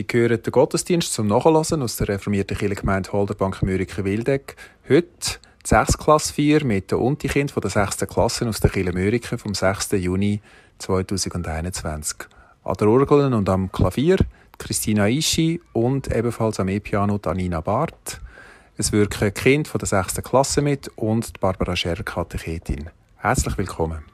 Sie hören den Gottesdienst zum Nachlassen aus der reformierten Kirchengemeinde Holderbank Mürike-Wildeck. Heute die 6. Klasse 4 mit den Unterkind der 6. Klasse aus der Kirche Mürike vom 6. Juni 2021. An der Orgel und am Klavier Christina Ischi und ebenfalls am E-Piano Anina Barth. Es wirken Kind von der 6. Klasse mit und Barbara Scherr, Katechetin. Herzlich willkommen.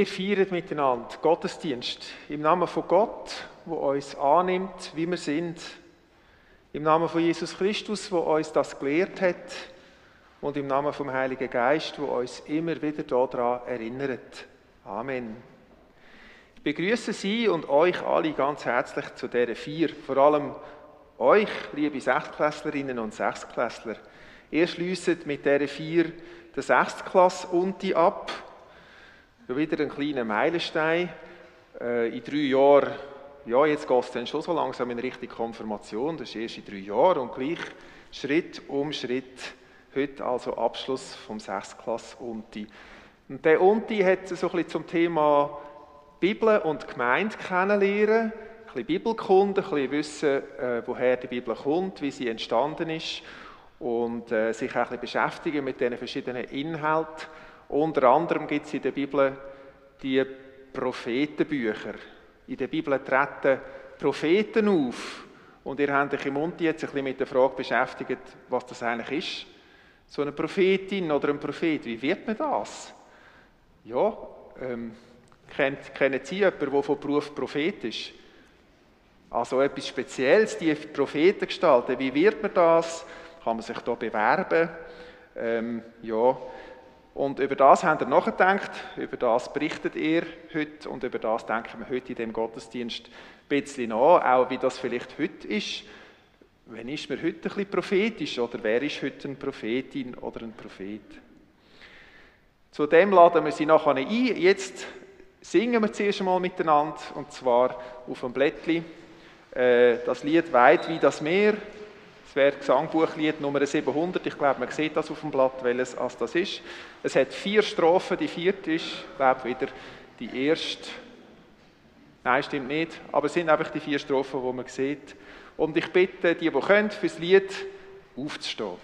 Wir feiern miteinander Gottesdienst im Namen von Gott, wo uns annimmt, wie wir sind. Im Namen von Jesus Christus, wo uns das gelehrt hat. Und im Namen vom Heiligen Geist, wo uns immer wieder daran erinnert. Amen. Ich begrüße Sie und euch alle ganz herzlich zu dieser Vier. Vor allem euch, liebe Sechstklässlerinnen und Sechstklässler. Ihr schliesset mit dieser Vier der Sechstklasse Unti ab Schon wieder ein kleiner Meilenstein. Äh, in drei Jahren, ja, jetzt geht es dann schon so langsam in Richtung Konfirmation, das ist erst in drei Jahren und gleich Schritt um Schritt. Heute also Abschluss vom Sechsklass Unti. Und der Unti hat so ein bisschen zum Thema Bibel und Gemeinde kennenlernen, ein bisschen Bibelkunde, ein bisschen wissen, äh, woher die Bibel kommt, wie sie entstanden ist und äh, sich auch ein bisschen beschäftigen mit den verschiedenen Inhalten unter anderem gibt es in der Bibel die Prophetenbücher. In der Bibel treten Propheten auf. Und ihr habt euch im Mund jetzt ein bisschen mit der Frage beschäftigt, was das eigentlich ist. So eine Prophetin oder ein Prophet, wie wird man das? Ja, ähm, kennt, kennen Sie jemanden, der von Beruf Prophet ist? Also etwas Spezielles, die Propheten gestalten. Wie wird man das? Kann man sich da bewerben? Ähm, ja, und über das habt ihr nachgedacht, über das berichtet ihr heute und über das denken wir heute in dem Gottesdienst ein bisschen nach, auch wie das vielleicht heute ist. Wenn ist man heute ein bisschen prophetisch oder wer ist heute eine Prophetin oder ein Prophet? Zu dem laden wir sie nachher ein. Jetzt singen wir zuerst einmal miteinander und zwar auf dem Blättli äh, das Lied Weit wie das Meer. Das wäre Gesangbuchlied Nummer 700. Ich glaube, man sieht das auf dem Blatt, welches als das ist. Es hat vier Strophen. Die vierte ist, ich glaube, wieder die erste. Nein, stimmt nicht. Aber es sind einfach die vier Strophen, die man sieht. Und ich bitte die, die können, fürs Lied aufzustehen.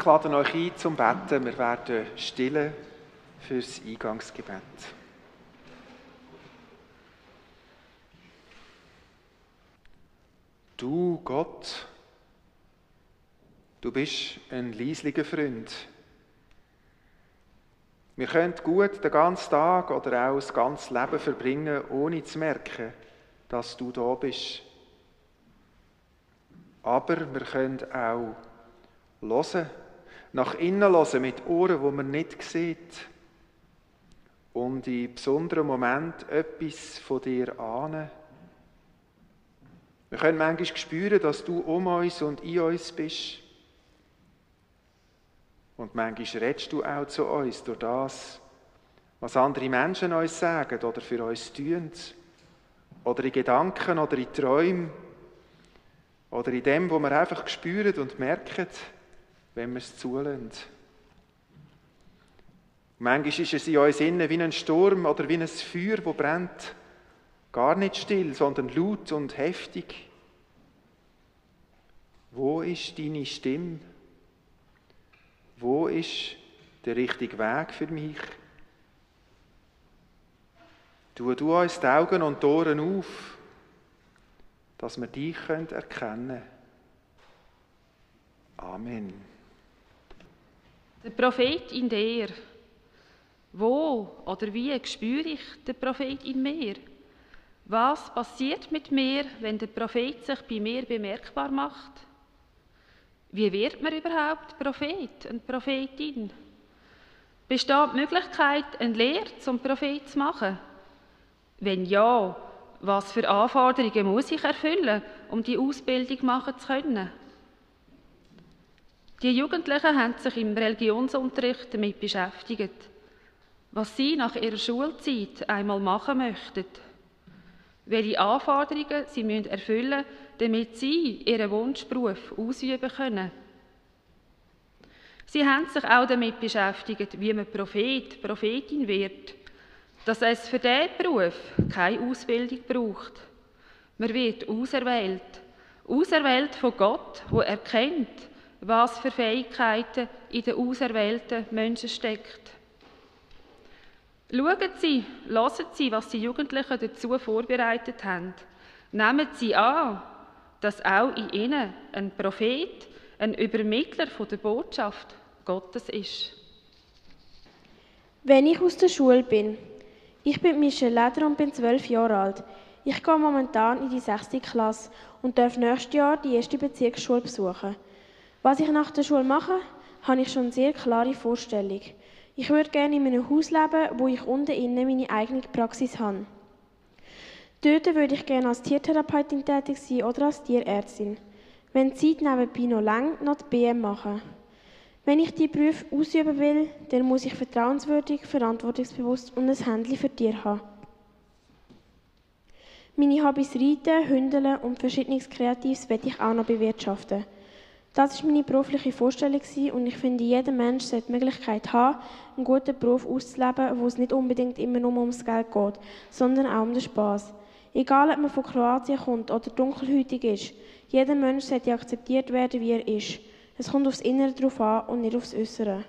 Ich lade euch ein zum Betten. Wir werden stillen fürs Eingangsgebet. Du, Gott, du bist ein leislicher Freund. Wir können gut den ganzen Tag oder auch das ganze Leben verbringen, ohne zu merken, dass du da bist. Aber wir können auch hören, nach innen hören mit Ohren, wo man nicht sieht. Und in besonderen Momenten etwas von dir ahnen. Wir können manchmal spüren, dass du um uns und in uns bist. Und manchmal redest du auch zu uns durch das, was andere Menschen uns sagen oder für uns tun. Oder in Gedanken oder in Träumen. Oder in dem, wo wir einfach spüren und merken, wenn wir es zulassen. Manchmal ist es in uns innen wie ein Sturm oder wie ein Feuer, das brennt. Gar nicht still, sondern laut und heftig. Wo ist deine Stimme? Wo ist der richtige Weg für mich? Tu du uns die Augen und die Ohren auf, dass wir dich erkennen können. Amen. Der Prophet in dir. Wo oder wie spüre ich den Prophet in mir? Was passiert mit mir, wenn der Prophet sich bei mir bemerkbar macht? Wie wird man überhaupt Prophet und Prophetin? Besteht die Möglichkeit, eine Lehre zum Prophet zu machen? Wenn ja, was für Anforderungen muss ich erfüllen, um die Ausbildung machen zu können? Die Jugendlichen haben sich im Religionsunterricht damit beschäftigt, was sie nach ihrer Schulzeit einmal machen möchten. Welche Anforderungen sie müssen erfüllen müssen, damit sie ihren Wunschberuf ausüben können. Sie haben sich auch damit beschäftigt, wie man Prophet, Prophetin wird, dass es für diesen Beruf keine Ausbildung braucht. Man wird auserwählt, auserwählt von Gott, wo erkennt, was für Fähigkeiten in den auserwählten Menschen steckt. Schauen Sie, hören Sie, was die Jugendlichen dazu vorbereitet haben. Nehmen Sie an, dass auch in ihnen ein Prophet, ein Übermittler der Botschaft Gottes ist. Wenn ich aus der Schule bin, ich bin Michelle Leder und bin zwölf Jahre alt. Ich gehe momentan in die sechste Klasse und darf nächstes Jahr die erste Bezirksschule besuchen. Was ich nach der Schule mache, habe ich schon sehr klare Vorstellung. Ich würde gerne in einem Haus leben, wo ich unten innen meine eigene Praxis habe. Dort würde ich gerne als Tiertherapeutin tätig sein oder als Tierärztin. Wenn die Zeit nebenbei noch lang, noch die BM machen. Wenn ich die Berufe ausüben will, dann muss ich vertrauenswürdig, verantwortungsbewusst und ein Händchen für Tiere haben. Meine Hobbys Reiten, Hündeln und verschiedenes Kreatives werde ich auch noch bewirtschaften. Das war meine berufliche Vorstellung und ich finde, jeder Mensch sollte die Möglichkeit haben, einen guten Beruf auszuleben, wo es nicht unbedingt immer nur ums Geld geht, sondern auch um den Spass. Egal, ob man von Kroatien kommt oder dunkelhütig ist, jeder Mensch sollte akzeptiert werden, wie er ist. Es kommt aufs Innere drauf an und nicht aufs Äußere.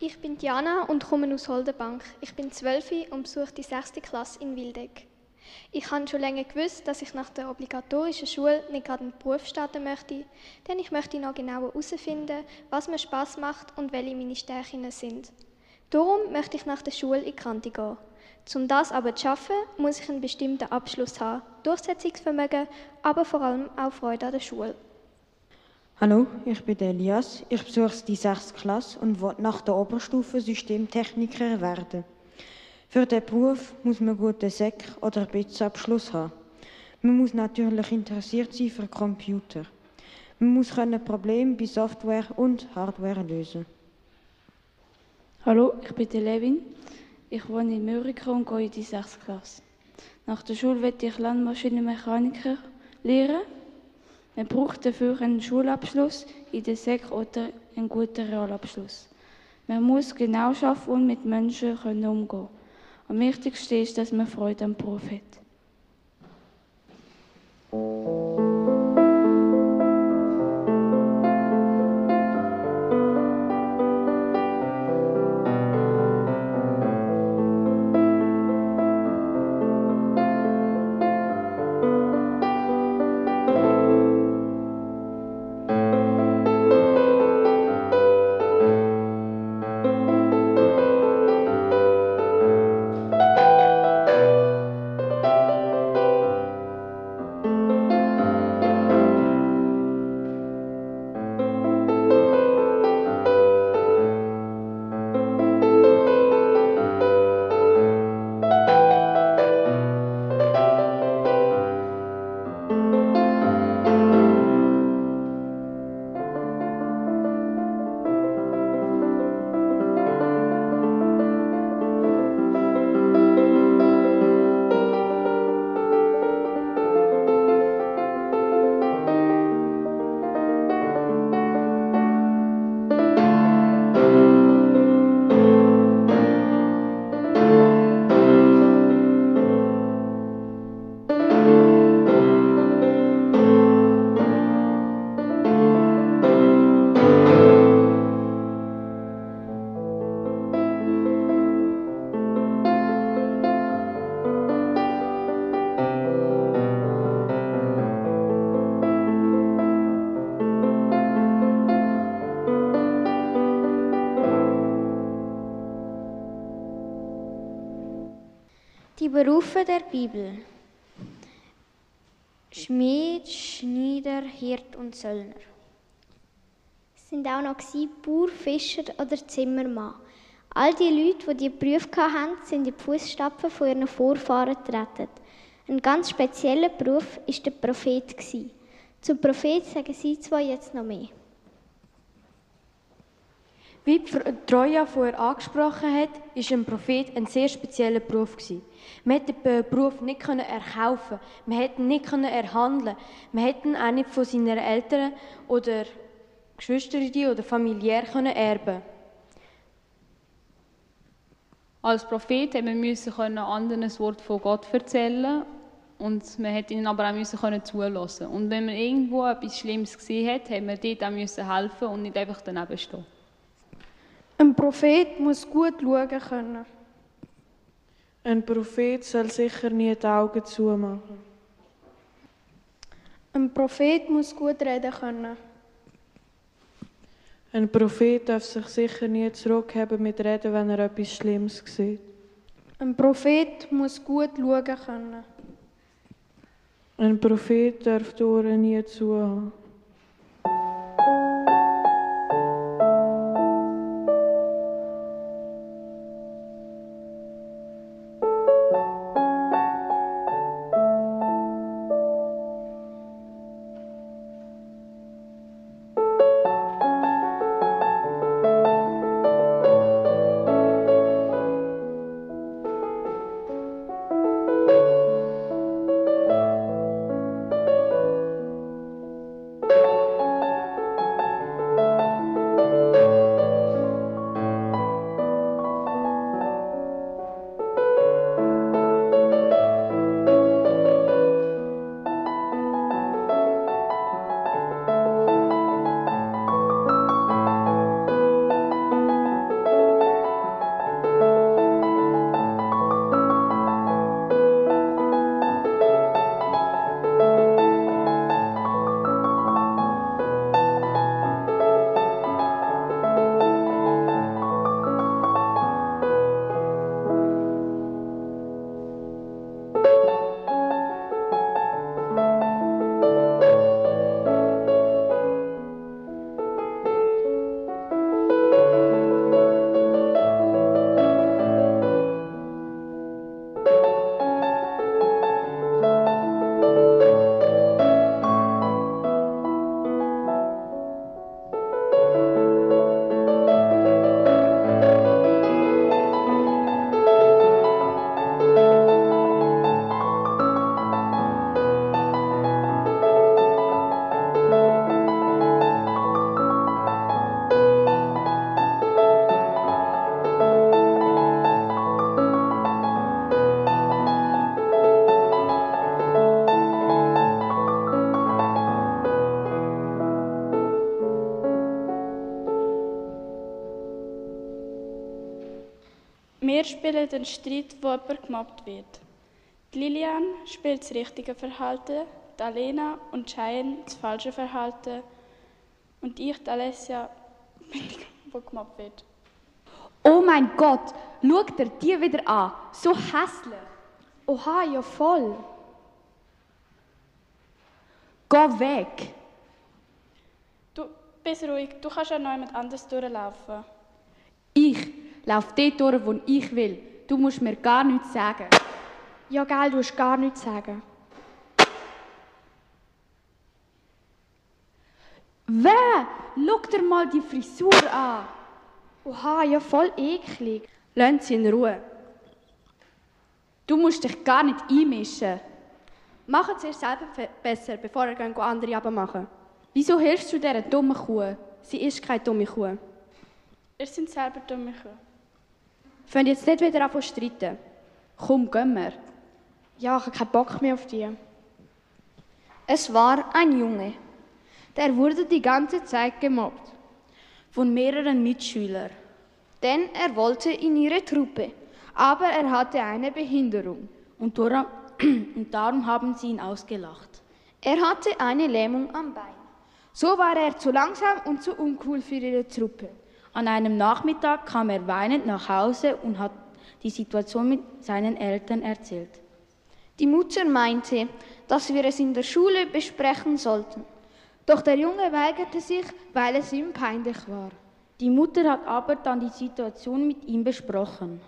Ich bin Diana und komme aus Holdenbank. Ich bin zwölf und besuche die sechste Klasse in Wildeck. Ich habe schon länger gewusst, dass ich nach der obligatorischen Schule nicht gerade einen Beruf starten möchte, denn ich möchte noch genauer herausfinden, was mir Spaß macht und welche meine Stärken sind. Darum möchte ich nach der Schule in die Kante gehen. Um das aber zu schaffen, muss ich einen bestimmten Abschluss haben, Durchsetzungsvermögen, aber vor allem auch Freude an der Schule. Hallo, ich bin Elias. Ich besuche die 6. Klasse und will nach der Oberstufe Systemtechniker werden. Für den Beruf muss man guten Sek- oder BITS-Abschluss haben. Man muss natürlich interessiert sein für Computer. Man muss können Probleme bei Software und Hardware lösen. Hallo, ich bin Levin. Ich wohne in Mürika und gehe in die 6. Klasse. Nach der Schule werde ich Landmaschinenmechaniker lehren. Man braucht dafür einen Schulabschluss in der SEC oder einen guten Realabschluss. Man muss genau arbeiten und mit Menschen umgehen können. Am wichtigsten ist, dass man Freude am Beruf hat. Berufe der Bibel. Schmied, Schneider, Hirt und Söllner. Es sind auch noch Bauer, Fischer oder Zimmermann. All die Leute, die diese Berufe hatten, sind in die Fußstapfen von ihren Vorfahren getreten. Ein ganz spezieller Beruf war der Prophet. Zum Prophet sagen Sie zwei jetzt noch mehr. Wie Troja vorher angesprochen hat, ist ein Prophet ein sehr spezieller Beruf Man konnte den Beruf nicht erkaufen, man hätte ihn nicht erhandeln, man hätte ihn auch nicht von seinen Eltern oder Geschwistern oder familiär erben. Als Prophet musste man anderen das Wort von Gott erzählen und man hätte ihnen aber auch müssen können zulassen. Und wenn man irgendwo etwas Schlimmes gesehen hat, hat man dort auch müssen helfen und nicht einfach daneben stehen. Ein Prophet muss gut schauen können. Ein Prophet soll sicher nie die Augen zumachen. Ein Prophet muss gut reden können. Ein Prophet darf sich sicher nie zurückhaben mit Reden, wenn er etwas Schlimmes sieht. Ein Prophet muss gut schauen können. Ein Prophet darf die Ohren nie zuhaben. Spielen den Streit, wo jemand gemobbt wird. Die Lilian spielt das richtige Verhalten, die Alena und Cheyenne das falsche Verhalten und ich, die Alessia, bin die, die gemobbt wird. Oh mein Gott, schau dir die wieder an. So hässlich. Oha, ja voll. Geh weg. Du bist ruhig, du kannst ja noch jemand anders durchlaufen. Ich? Lauf dort durch, wo ich will. Du musst mir gar nichts sagen. Ja, gell, du musst gar nichts sagen. Wer? Schau dir mal die Frisur an. Oha, ja voll eklig. Lass sie in Ruhe. Du musst dich gar nicht einmischen. Mach es ihr selber besser, bevor ihr andere abmachen. Wieso hilfst du dieser dummen Kuh? Sie ist keine dumme Kuh. Ihr seid selber dumme Kuh. Fangen jetzt nicht wieder an zu streiten. Komm, gehen wir. Ja, ich habe keinen Bock mehr auf dich. Es war ein Junge. Der wurde die ganze Zeit gemobbt. Von mehreren Mitschülern. Denn er wollte in ihre Truppe. Aber er hatte eine Behinderung. Und darum, und darum haben sie ihn ausgelacht. Er hatte eine Lähmung am Bein. So war er zu langsam und zu uncool für ihre Truppe. An einem Nachmittag kam er weinend nach Hause und hat die Situation mit seinen Eltern erzählt. Die Mutter meinte, dass wir es in der Schule besprechen sollten. Doch der Junge weigerte sich, weil es ihm peinlich war. Die Mutter hat aber dann die Situation mit ihm besprochen.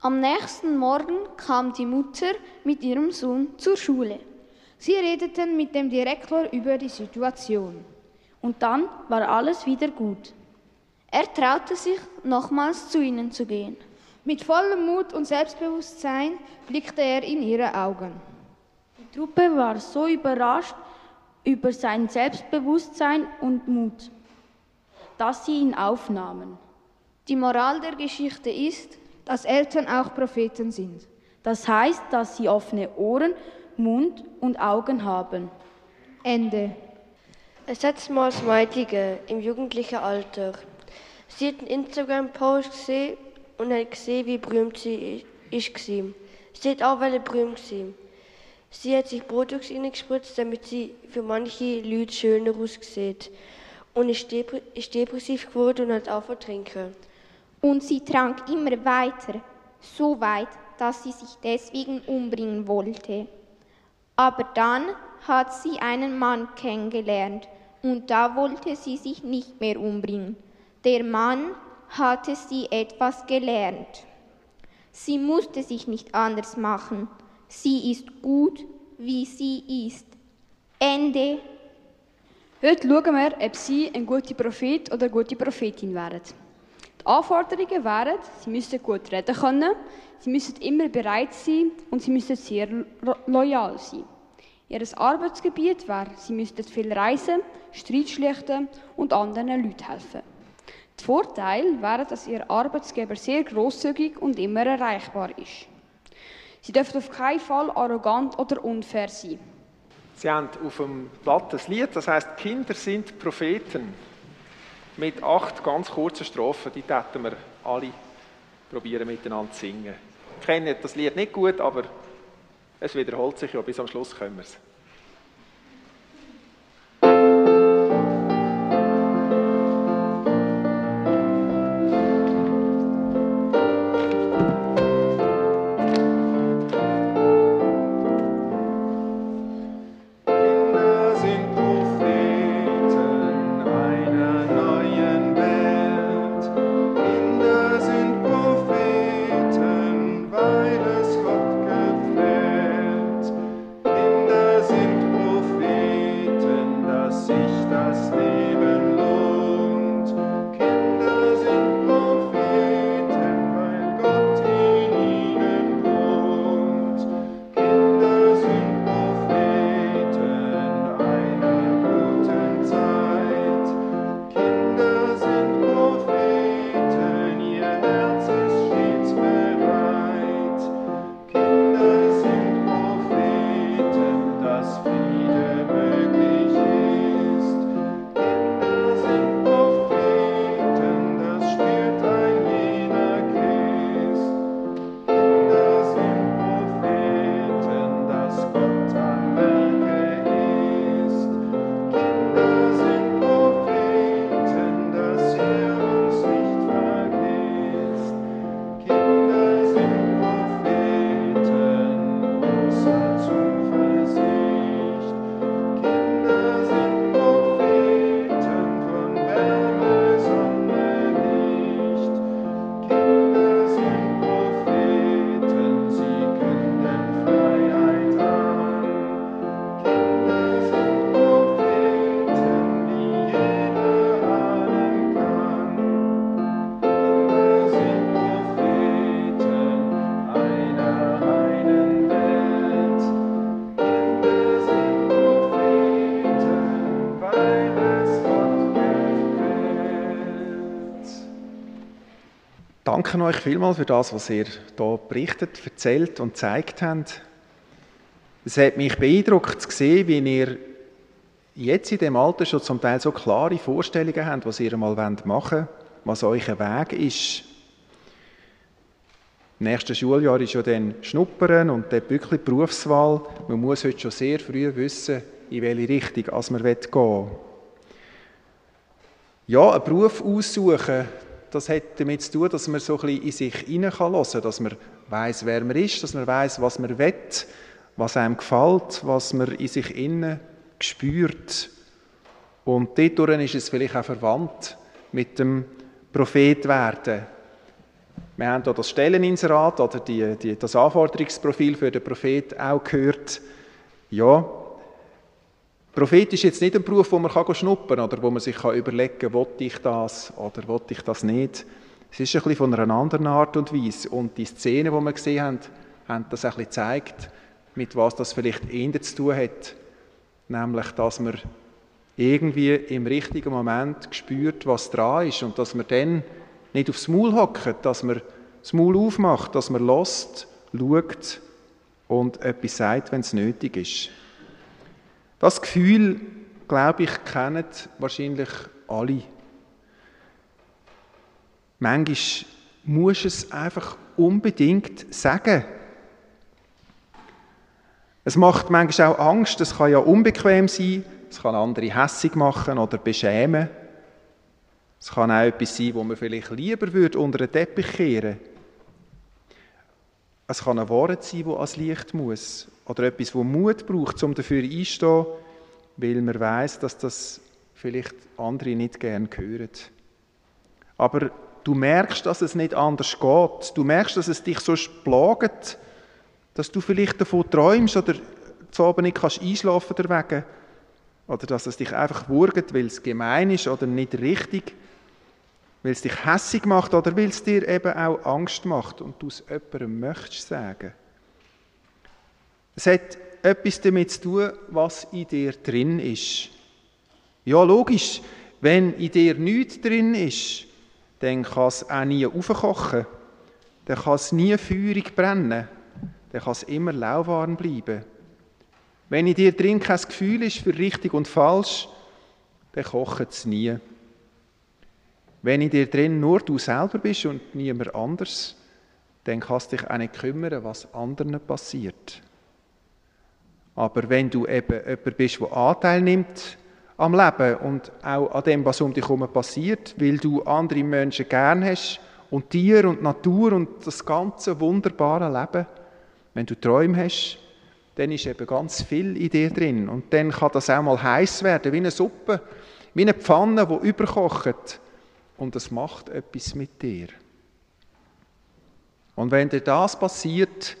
Am nächsten Morgen kam die Mutter mit ihrem Sohn zur Schule. Sie redeten mit dem Direktor über die Situation. Und dann war alles wieder gut. Er traute sich, nochmals zu ihnen zu gehen. Mit vollem Mut und Selbstbewusstsein blickte er in ihre Augen. Die Truppe war so überrascht über sein Selbstbewusstsein und Mut, dass sie ihn aufnahmen. Die Moral der Geschichte ist, dass Eltern auch Propheten sind. Das heißt, dass sie offene Ohren, Mund und Augen haben. Ende. Es hat mal ein Mädchen im jugendlichen Alter. Sie hat einen Instagram-Post gesehen und hat gesehen, wie berühmt sie ist. Sie hat auch berühmt sein. Sie hat sich Botox reingespritzt, damit sie für manche Leute schöner aussieht. Und ist, depressiv geworden und hat aufgehört trinken. Und sie trank immer weiter, so weit, dass sie sich deswegen umbringen wollte. Aber dann hat sie einen Mann kennengelernt und da wollte sie sich nicht mehr umbringen. Der Mann hatte sie etwas gelernt. Sie musste sich nicht anders machen. Sie ist gut, wie sie ist. Ende. Heute schauen wir, ob Sie ein guter Prophet oder eine gute Prophetin wären. Die Anforderungen wären, Sie müssen gut reden können, Sie müssen immer bereit sein und Sie müssen sehr loyal sein. Ihr Arbeitsgebiet wäre, Sie müssten viel reisen, Streit schlichten und anderen Leuten helfen. Der Vorteil wäre, dass Ihr Arbeitsgeber sehr großzügig und immer erreichbar ist. Sie dürfen auf keinen Fall arrogant oder unfair sein. Sie haben auf dem Blatt das Lied, das heißt Kinder sind Propheten. Mit acht ganz kurzen Strophen, die täten wir alle probieren miteinander zu singen. Ich kenne das Lied nicht gut, aber es wiederholt sich ja, bis am Schluss kommen wir es. Danke euch vielmals für das, was ihr hier berichtet, erzählt und gezeigt habt. Es hat mich beeindruckt zu sehen, wie ihr jetzt in dem Alter schon zum Teil so klare Vorstellungen habt, was ihr mal machen wollt, was euer Weg ist. Im nächsten Schuljahr ist ja dann Schnuppern und dann wirklich Berufswahl. Man muss heute schon sehr früh wissen, in welche Richtung man gehen will. Ja, einen Beruf aussuchen, das hat damit zu tun, dass man so ein bisschen in sich hinein hören kann, dass man weiß, wer man ist, dass man weiß, was man will, was einem gefällt, was man in sich innen spürt. Und dadurch ist es vielleicht auch verwandt mit dem Prophet werden. Wir haben hier das Stelleninserat oder die, die, das Anforderungsprofil für den Prophet auch gehört. Ja, Prophet ist jetzt nicht ein Beruf, wo man schnuppern kann oder wo man sich überlegen kann, will ich das oder will ich das nicht. Es ist ein bisschen von einer anderen Art und Weise. Und die Szenen, die wir gesehen haben, haben das ein bisschen gezeigt, mit was das vielleicht eher zu tun hat. Nämlich, dass man irgendwie im richtigen Moment spürt, was dran ist und dass man dann nicht aufs Maul hockt, dass man das Maul aufmacht, dass man lost, schaut und etwas sagt, wenn es nötig ist. Das Gefühl, glaube ich, kennen wahrscheinlich alle. Manchmal muss es einfach unbedingt sagen. Es macht manchmal auch Angst, es kann ja unbequem sein, es kann andere hässig machen oder beschämen. Es kann auch etwas sein, wo man vielleicht lieber würde unter den Teppich kehren Es kann ein Wort sein, das ans Licht muss. Oder etwas, das Mut braucht, um dafür einzustehen, weil man weiß, dass das vielleicht andere nicht gern hören. Aber du merkst, dass es nicht anders geht. Du merkst, dass es dich so plagt, dass du vielleicht davon träumst oder zu Abend nicht kannst einschlafen deswegen. Oder dass es dich einfach wurgt, weil es gemein ist oder nicht richtig weil es dich hässig macht oder weil es dir eben auch Angst macht und du es jemandem möchtest sagen. Es hat etwas damit zu tun, was in dir drin ist. Ja, logisch, wenn in dir nichts drin ist, dann kann es auch nie aufkochen, dann kann es nie feurig brennen, dann kann es immer lauwarm bleiben. Wenn in dir drin kein Gefühl ist für richtig und falsch, dann kocht es nie. Wenn in dir drin nur du selber bist und niemand anders, dann kannst du dich auch nicht kümmern, was anderen passiert. Aber wenn du eben jemand bist, der Anteil nimmt am Leben und auch an dem, was um dich herum passiert, weil du andere Menschen gern hast und Tier und Natur und das ganze wunderbare Leben, wenn du Träume hast, dann ist eben ganz viel in dir drin. Und dann kann das auch mal heiß werden, wie eine Suppe, wie eine Pfanne, die überkocht und es macht etwas mit dir. Und wenn dir das passiert,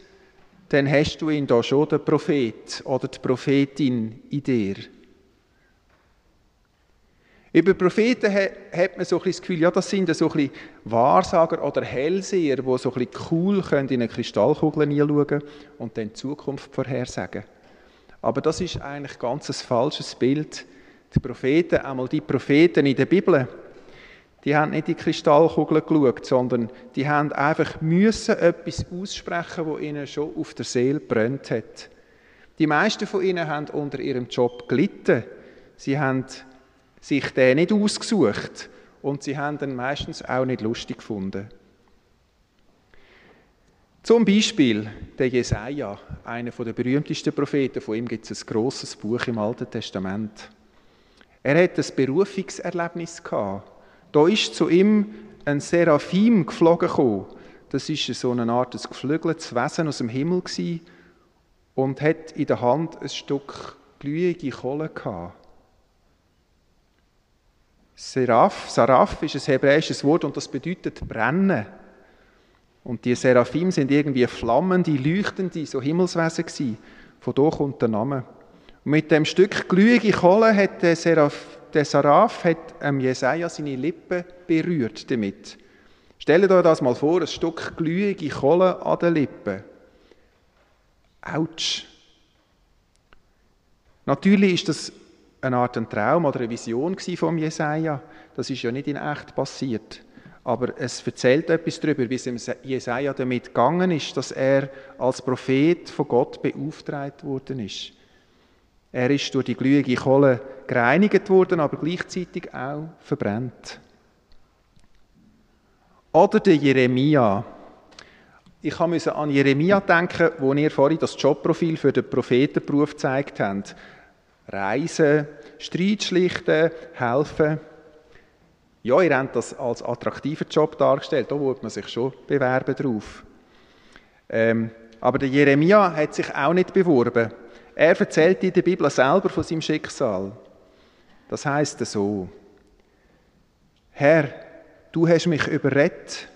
dann hast du ihn da schon, den Prophet oder die Prophetin in dir. Über Propheten hat man so ein das Gefühl, ja, das sind so ein Wahrsager oder Hellseher, die so ein cool in eine Kristallkugel hineinschauen und dann die Zukunft vorhersagen. Aber das ist eigentlich ganz ein falsches Bild. Die Propheten, einmal die Propheten in der Bibel, die haben nicht in die Kristallkugel geschaut, sondern die haben einfach müssen etwas aussprechen, wo ihnen schon auf der Seele brennt hat. Die meisten von ihnen haben unter ihrem Job gelitten. Sie haben sich den nicht ausgesucht und sie haben den meistens auch nicht lustig gefunden. Zum Beispiel der Jesaja, einer der berühmtesten Propheten. Von ihm gibt es ein großes Buch im Alten Testament. Er hat ein Berufungserlebnis gehabt. Da ist zu ihm ein Seraphim geflogen gekommen. Das ist so eine Art ein geflügeltes Wesen aus dem Himmel gewesen und hat in der Hand ein Stück glühende Kohle gehabt. Seraph, Saraph ist ein hebräisches Wort und das bedeutet brennen. Und die Seraphim sind irgendwie flammende, leuchtende, so Himmelswesen gewesen. Von da kommt der Name. Und mit dem Stück glühende Kohle hat der Seraph der Saraf hat ähm, Jesaja seine Lippen berührt damit. Stellt euch das mal vor, ein Stück glühige Kohle an den Lippen. Autsch. Natürlich ist das eine Art ein Traum oder eine Vision von Jesaja. Das ist ja nicht in echt passiert. Aber es erzählt etwas darüber, wie es Jesaja damit gegangen ist, dass er als Prophet von Gott beauftragt worden ist. Er ist durch die glühende Kohle gereinigt worden, aber gleichzeitig auch verbrennt. Oder der Jeremia. Ich musste an Jeremia denken, wo ihr vorhin das Jobprofil für den Prophetenberuf gezeigt habt. Reisen, Streit schlichten, helfen. Ja, ihr habt das als attraktiven Job dargestellt, da würde man sich schon bewerben drauf. Ähm, aber der Jeremia hat sich auch nicht beworben. Er erzählt in der Bibel selber von seinem Schicksal. Das heißt so: Herr, du hast mich überredet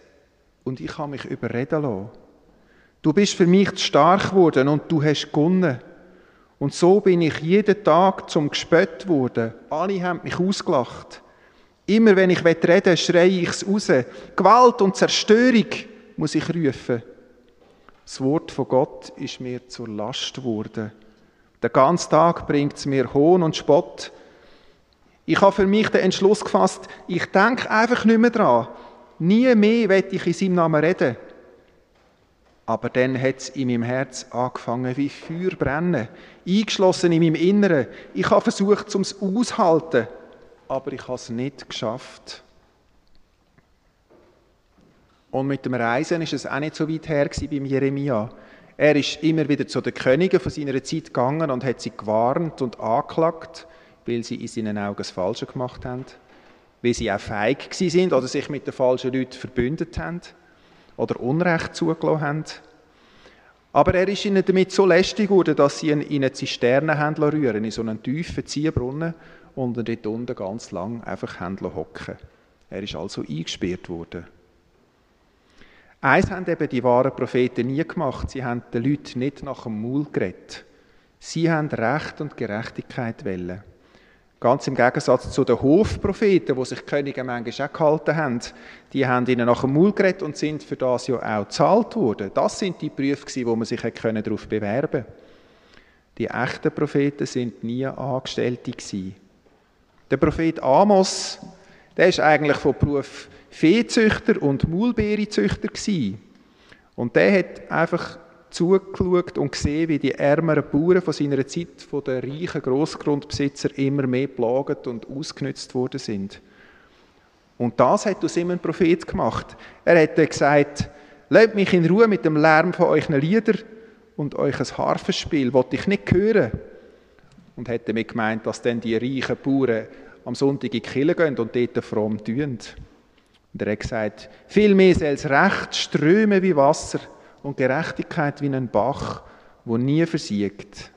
und ich habe mich überreden lassen. Du bist für mich zu stark geworden und du hast gewonnen. Und so bin ich jeden Tag zum Gespött geworden. Alle haben mich ausgelacht. Immer wenn ich reden will, schreie ich es raus. Gewalt und Zerstörung muss ich rufen. Das Wort von Gott ist mir zur Last geworden. Den ganzen Tag bringt es mir Hohn und Spott. Ich habe für mich den Entschluss gefasst, ich denke einfach nicht mehr dran. Nie mehr werde ich in seinem Namen reden. Aber dann hat es in meinem Herz angefangen wie Feuer brennen, eingeschlossen in meinem Inneren. Ich habe versucht, zum aushalten, aber ich habe es nicht geschafft. Und mit dem Reisen ist es auch nicht so weit her beim Jeremia. Er ist immer wieder zu den Königen von seiner Zeit gegangen und hat sie gewarnt und angeklagt, weil sie in seinen Augen das Falsche gemacht haben, weil sie auch feig sind oder sich mit den falschen Leuten verbündet haben oder Unrecht zugelassen haben. Aber er ist ihnen damit so lästig geworden, dass sie ihn in eine Zisterne haben rühren, in so einen tiefen Ziehbrunnen und ihn dort unten ganz lang einfach hocken. Er ist also eingesperrt worden. Eins haben eben die wahren Propheten nie gemacht. Sie haben den Leuten nicht nach dem Maul geredet. Sie haben Recht und Gerechtigkeit wollen. Ganz im Gegensatz zu den Hofpropheten, die sich Könige manchmal auch gehalten haben. Die haben ihnen nach dem Maul geredet und sind für das ja auch gezahlt worden. Das sind die Berufe, wo man sich darauf bewerben konnte. Die echten Propheten sind nie Angestellte. Der Prophet Amos, der ist eigentlich von Beruf Viehzüchter und Maulbeerenzüchter gewesen. Und der hat einfach zugeschaut und gesehen, wie die ärmeren Bauern von seiner Zeit von den reichen Grossgrundbesitzer immer mehr plagt und ausgenützt worden sind. Und das hat aus ihm ein Prophet gemacht. Er hat gesagt, Lasst mich in Ruhe mit dem Lärm von euren Liedern und euch ein Harfenspiel, wollte ich nicht hören. Und hat damit gemeint, dass dann die reichen Bauern am Sonntag in die Kirche gehen und dort fromm tun. Und er hat gesagt, vielmehr soll das Recht strömen wie Wasser und Gerechtigkeit wie ein Bach, wo nie versiegt.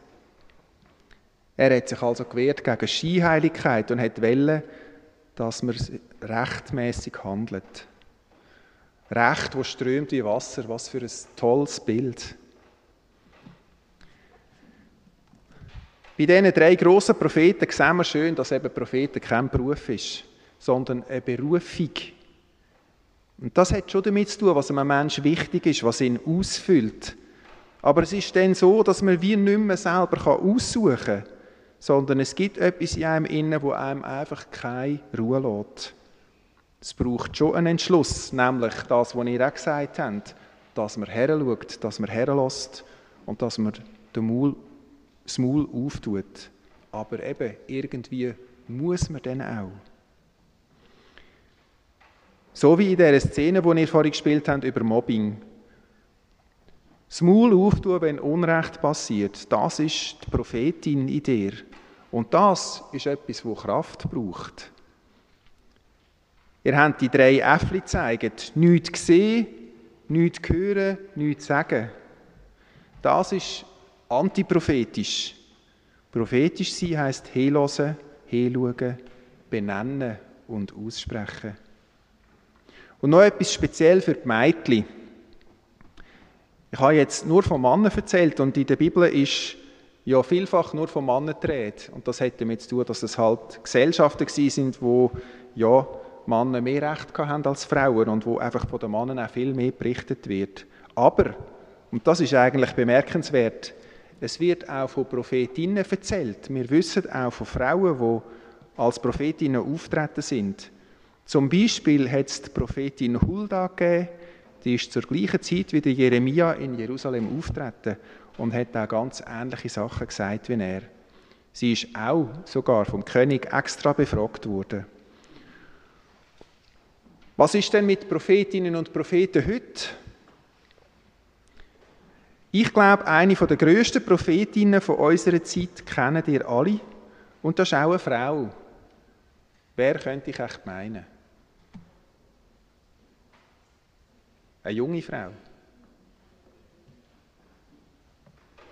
Er hat sich also gewehrt gegen Skiheiligkeit und hat wollen, dass man rechtmäßig handelt. Recht, wo strömt wie Wasser, was für ein tolles Bild. Bei diesen drei grossen Propheten sehen wir schön, dass eben Propheten kein Beruf ist, sondern eine Berufung. Und das hat schon damit zu tun, was einem Menschen wichtig ist, was ihn ausfüllt. Aber es ist dann so, dass man wie nicht mehr selber aussuchen kann, sondern es gibt etwas in einem Innen, wo einem einfach keine Ruhe lässt. Es braucht schon einen Entschluss, nämlich das, was ihr auch gesagt habt, dass man heranschaut, dass man herlässt und dass man den Maul, das Maul auftut. Aber eben, irgendwie muss man dann auch. So wie in der Szene, die ihr vorhin gespielt habt, über Mobbing. Das Maul auftun, wenn Unrecht passiert, das ist die Prophetin in dir. Und das ist etwas, wo Kraft braucht. Ihr habt die drei Äffli gezeigt. Nichts sehen, nichts hören, nichts sagen. Das ist antiprophetisch. Prophetisch sein heisst hinhören, hinschauen, benennen und aussprechen. Und noch etwas speziell für die Mädchen. Ich habe jetzt nur von Männern erzählt und in der Bibel ist ja vielfach nur von Männern die Und das hat damit zu tun, dass es halt Gesellschaften sind, wo ja Männer mehr Recht haben als Frauen und wo einfach von den Männern auch viel mehr berichtet wird. Aber, und das ist eigentlich bemerkenswert, es wird auch von Prophetinnen erzählt. Wir wissen auch von Frauen, die als Prophetinnen auftreten sind. Zum Beispiel hat es die Prophetin Hulda gegeben, die ist zur gleichen Zeit wie der Jeremia in Jerusalem auftreten und hat auch ganz ähnliche Sachen gesagt wie er. Sie ist auch sogar vom König extra befragt worden. Was ist denn mit Prophetinnen und Propheten heute? Ich glaube, eine der grössten Prophetinnen von unserer Zeit kennen ihr alle. Und das ist auch eine Frau. Wer könnte ich echt meinen? Eine junge Frau?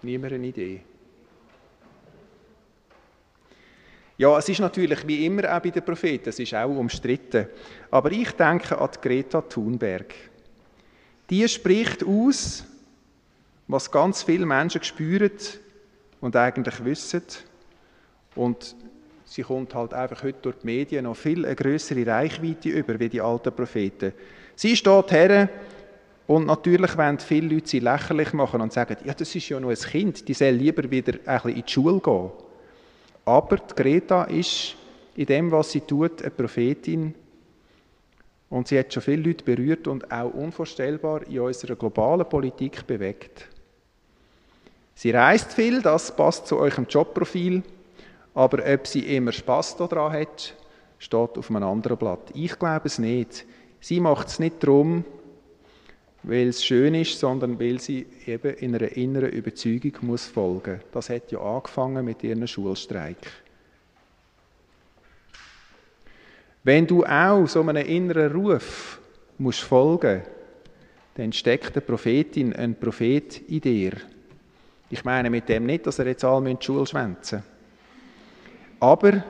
Niemand eine Idee? Ja, es ist natürlich wie immer auch bei den Propheten, es ist auch umstritten. Aber ich denke an Greta Thunberg. Die spricht aus, was ganz viele Menschen spüren und eigentlich wissen. Und sie kommt halt einfach heute durch die Medien noch viel eine größere Reichweite über wie die alten Propheten. Sie steht her und natürlich wollen viele Leute sie lächerlich machen und sagen, ja, das ist ja nur ein Kind, die soll lieber wieder ein bisschen in die Schule gehen. Aber die Greta ist in dem, was sie tut, eine Prophetin und sie hat schon viele Leute berührt und auch unvorstellbar in unserer globalen Politik bewegt. Sie reist viel, das passt zu eurem Jobprofil, aber ob sie immer Spaß daran hat, steht auf einem anderen Blatt. Ich glaube es nicht. Sie macht es nicht darum, weil es schön ist, sondern weil sie eben in einer inneren Überzeugung muss folgen. Das hat ja angefangen mit ihrem Schulstreik. Wenn du auch so einem inneren Ruf musst folgen, dann steckt eine Prophetin, ein Prophet in dir. Ich meine mit dem nicht, dass er jetzt alle die Schule schwänzen aber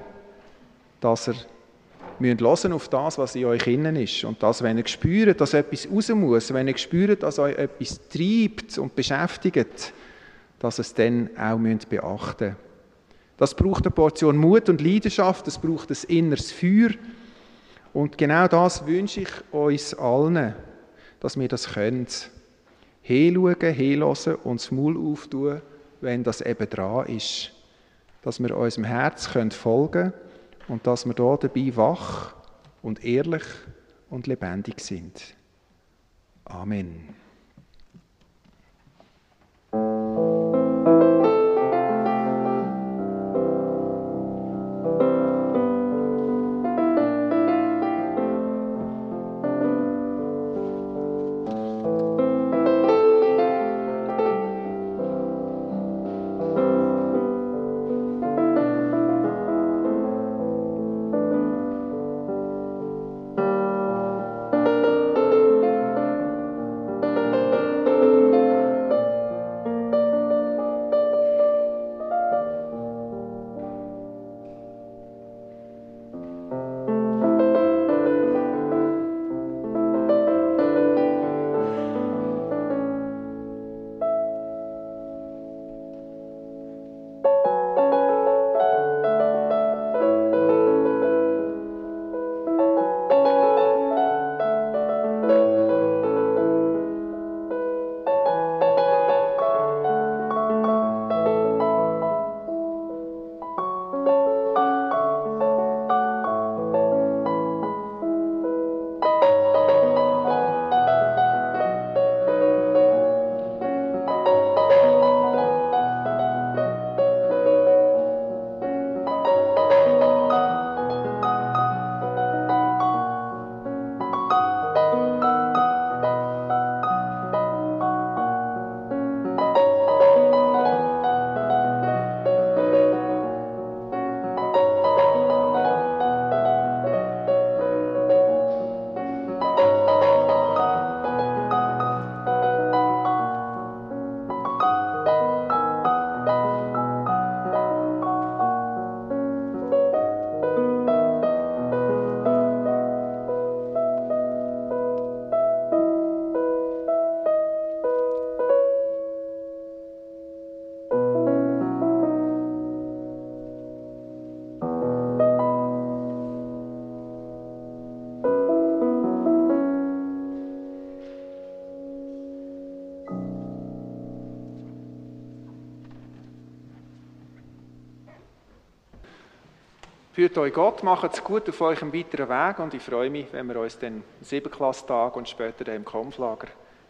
dass er müsst hören auf das, was in euch innen ist. Und das, wenn ihr spürt, dass etwas raus muss, wenn ihr spürt, dass euch etwas treibt und beschäftigt, dass es dann auch müsst beachten Das braucht eine Portion Mut und Leidenschaft, es braucht ein inneres Feuer. Und genau das wünsche ich uns allen, dass wir das können hinschauen, hinhören und das Maul auftun, wenn das eben dran ist. Dass wir unserem Herz folgen können und dass wir da dabei wach und ehrlich und lebendig sind. Amen. Führt euch Gott, macht es gut auf eurem weiteren Weg und ich freue mich, wenn wir uns dann im Siebenklasstag und später im Kampflager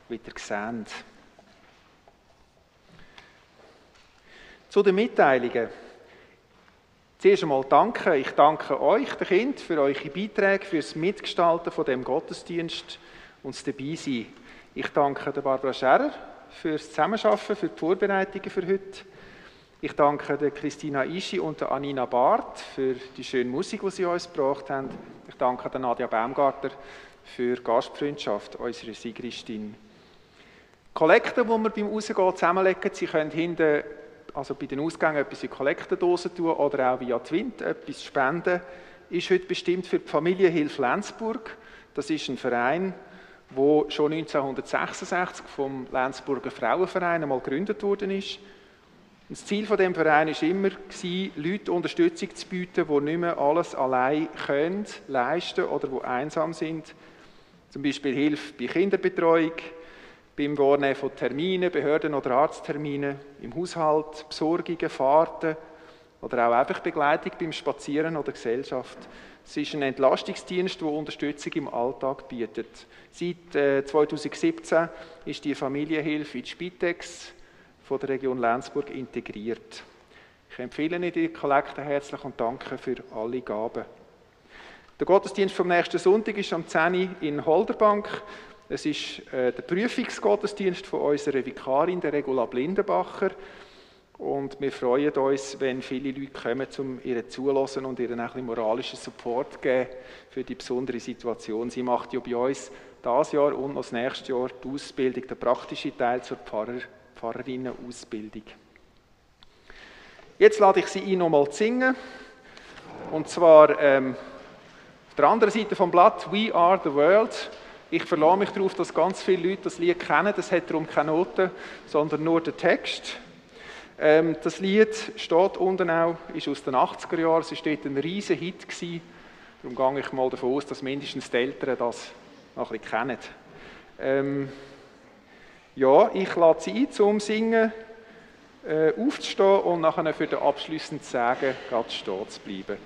wieder sehen. Zu den Mitteilungen. Zuerst einmal danke. Ich danke euch, den Kind, für eure Beiträge, fürs Mitgestalten von dem Gottesdienst und das Dabeisein. Ich danke der Barbara Scherer fürs Zusammenarbeiten, für die Vorbereitungen für heute. Ich danke der Christina Ischi und der Anina Barth für die schöne Musik, die sie uns gebracht haben. Ich danke der Nadia Baumgarter für Gastfreundschaft unserer Sigristin. Kollekten, die wir beim Rausgehen zusammenlegen, Sie können hinten, also bei den Ausgängen, etwas in Kollektendosen tun oder auch via Twint etwas spenden, ist heute bestimmt für die Familienhilfe Lenzburg. Das ist ein Verein, der schon 1966 vom Lenzburger Frauenverein einmal gegründet worden ist. Das Ziel von dem Verein war immer, Leute Unterstützung zu bieten, die nicht mehr alles allein können, leisten oder die einsam sind. Zum Beispiel Hilfe bei Kinderbetreuung, beim Wahrnehmen von Terminen, Behörden- oder Arztterminen, im Haushalt, Besorgungen, Fahrten oder auch einfach Begleitung beim Spazieren oder Gesellschaft. Es ist ein Entlastungsdienst, der Unterstützung im Alltag bietet. Seit äh, 2017 ist die Familienhilfe in die Spitex von der Region Lenzburg integriert. Ich empfehle Ihnen die Kollekte herzlich und danke für alle Gaben. Der Gottesdienst vom nächsten Sonntag ist am 10. in Holderbank. Es ist äh, der Prüfungsgottesdienst von unserer Vikarin, der Regula Blindenbacher. Und wir freuen uns, wenn viele Leute kommen, um ihr zulassen und ihr ein bisschen moralischen Support zu geben für die besondere Situation. Sie macht ja bei uns dieses Jahr und das nächste Jahr die Ausbildung, der praktische Teil zur Pfarrer, Pfarrerinnenausbildung. Jetzt lade ich Sie ein, nochmal zu singen. Und zwar ähm, auf der anderen Seite vom Blatt We Are the World. Ich verlasse mich darauf, dass ganz viele Leute das Lied kennen. Das hat darum keine Noten, sondern nur den Text. Ähm, das Lied steht unten auch, ist aus den 80er Jahren. Es war dort ein riesiger Hit. Gewesen. Darum gehe ich mal davon aus, dass mindestens die Eltern das noch ein bisschen kennen. Ähm, ja, ich lade Sie ein, zum Singen äh, aufzustehen und nachher für den abschließenden Sagen ganz stehen zu bleiben.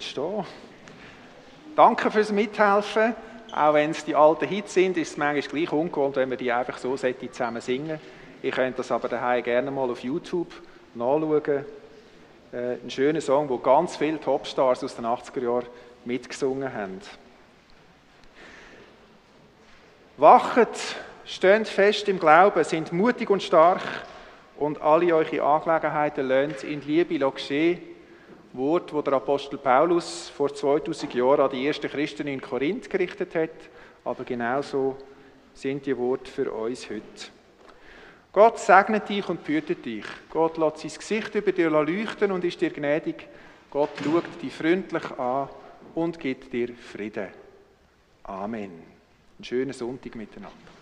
Bleibt stehen. Danke fürs Mithelfen. Auch wenn es die alten Hits sind, ist es manchmal gleich ungewohnt, wenn wir die einfach so zusammen singen. Ihr könnt das aber daheim gerne mal auf YouTube nachschauen. Äh, ein schöner Song, wo ganz viele Topstars aus den 80er Jahren mitgesungen haben. Wachet, steht fest im Glauben, sind mutig und stark und alle eure Angelegenheiten lönt in Liebe geschehen Wort, wo der Apostel Paulus vor 2000 Jahren an die ersten Christen in Korinth gerichtet hat, aber genauso sind die Worte für uns heute. Gott segnet dich und behütet dich. Gott lässt sein Gesicht über dir leuchten und ist dir gnädig. Gott schaut dich freundlich an und gibt dir Frieden. Amen. Einen schönen Sonntag miteinander.